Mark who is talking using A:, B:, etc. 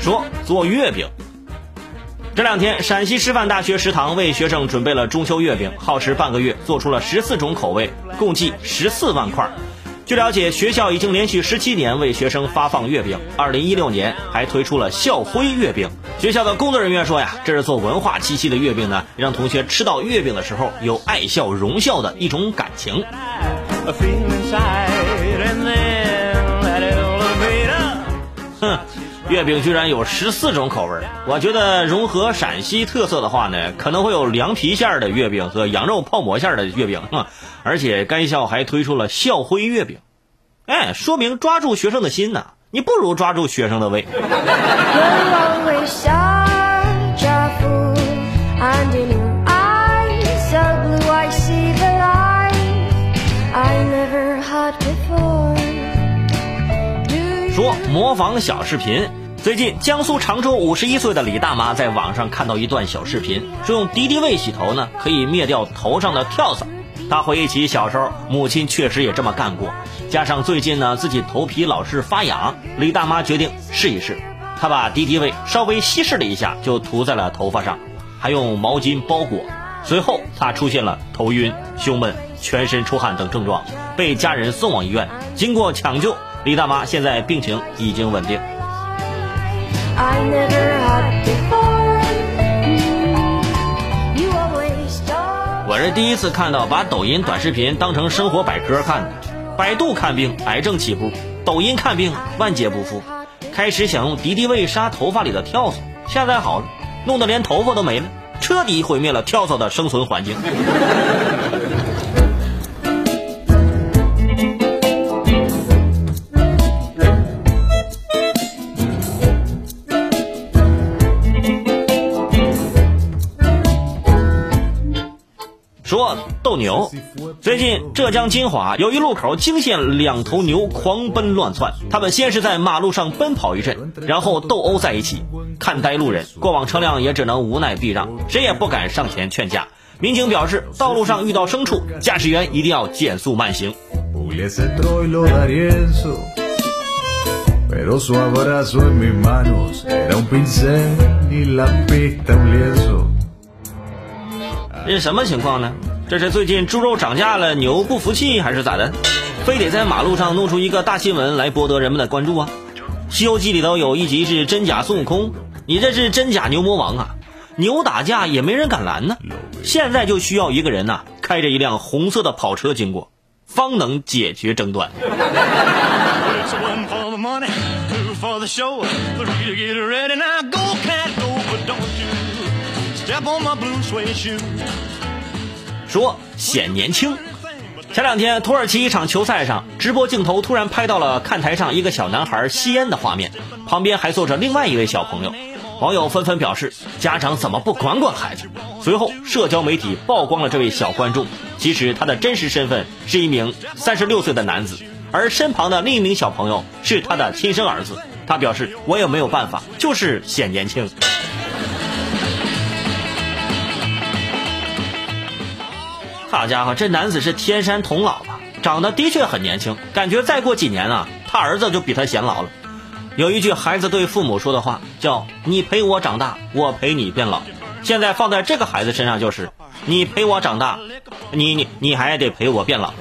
A: 说做月饼。这两天，陕西师范大学食堂为学生准备了中秋月饼，耗时半个月，做出了十四种口味，共计十四万块。据了解，学校已经连续十七年为学生发放月饼，二零一六年还推出了校徽月饼。学校的工作人员说呀，这是做文化气息的月饼呢，让同学吃到月饼的时候有爱校荣校的一种感情。哼。月饼居然有十四种口味我觉得融合陕西特色的话呢，可能会有凉皮馅儿的月饼和羊肉泡馍馅儿的月饼，而且该校还推出了校徽月饼，哎，说明抓住学生的心呢，你不如抓住学生的胃。模仿小视频。最近，江苏常州五十一岁的李大妈在网上看到一段小视频，说用敌敌畏洗头呢，可以灭掉头上的跳蚤。她回忆起小时候，母亲确实也这么干过。加上最近呢，自己头皮老是发痒，李大妈决定试一试。她把敌敌畏稍微稀释了一下，就涂在了头发上，还用毛巾包裹。随后，她出现了头晕、胸闷、全身出汗等症状，被家人送往医院。经过抢救，李大妈现在病情已经稳定。我是第一次看到把抖音短视频当成生活百科看的。百度看病癌症起步，抖音看病万劫不复。开始想用敌敌畏杀头发里的跳蚤，现在好了，弄得连头发都没了，彻底毁灭了跳蚤的生存环境。说斗牛，最近浙江金华有一路口惊现两头牛狂奔乱窜，他们先是在马路上奔跑一阵，然后斗殴在一起，看呆路人，过往车辆也只能无奈避让，谁也不敢上前劝架。民警表示，道路上遇到牲畜，驾驶员一定要减速慢行。这是什么情况呢？这是最近猪肉涨价了，牛不服气还是咋的？非得在马路上弄出一个大新闻来博得人们的关注啊？《西游记》里头有一集是真假孙悟空，你这是真假牛魔王啊！牛打架也没人敢拦呢。现在就需要一个人呐，开着一辆红色的跑车经过，方能解决争端。说显年轻。前两天土耳其一场球赛上，直播镜头突然拍到了看台上一个小男孩吸烟的画面，旁边还坐着另外一位小朋友。网友纷纷表示，家长怎么不管管孩子？随后，社交媒体曝光了这位小观众，其实他的真实身份是一名三十六岁的男子，而身旁的另一名小朋友是他的亲生儿子。他表示：“我也没有办法，就是显年轻。”好家伙，这男子是天山童姥吧？长得的确很年轻，感觉再过几年啊，他儿子就比他显老了。有一句孩子对父母说的话，叫“你陪我长大，我陪你变老”。现在放在这个孩子身上就是“你陪我长大，你你你还得陪我变老”。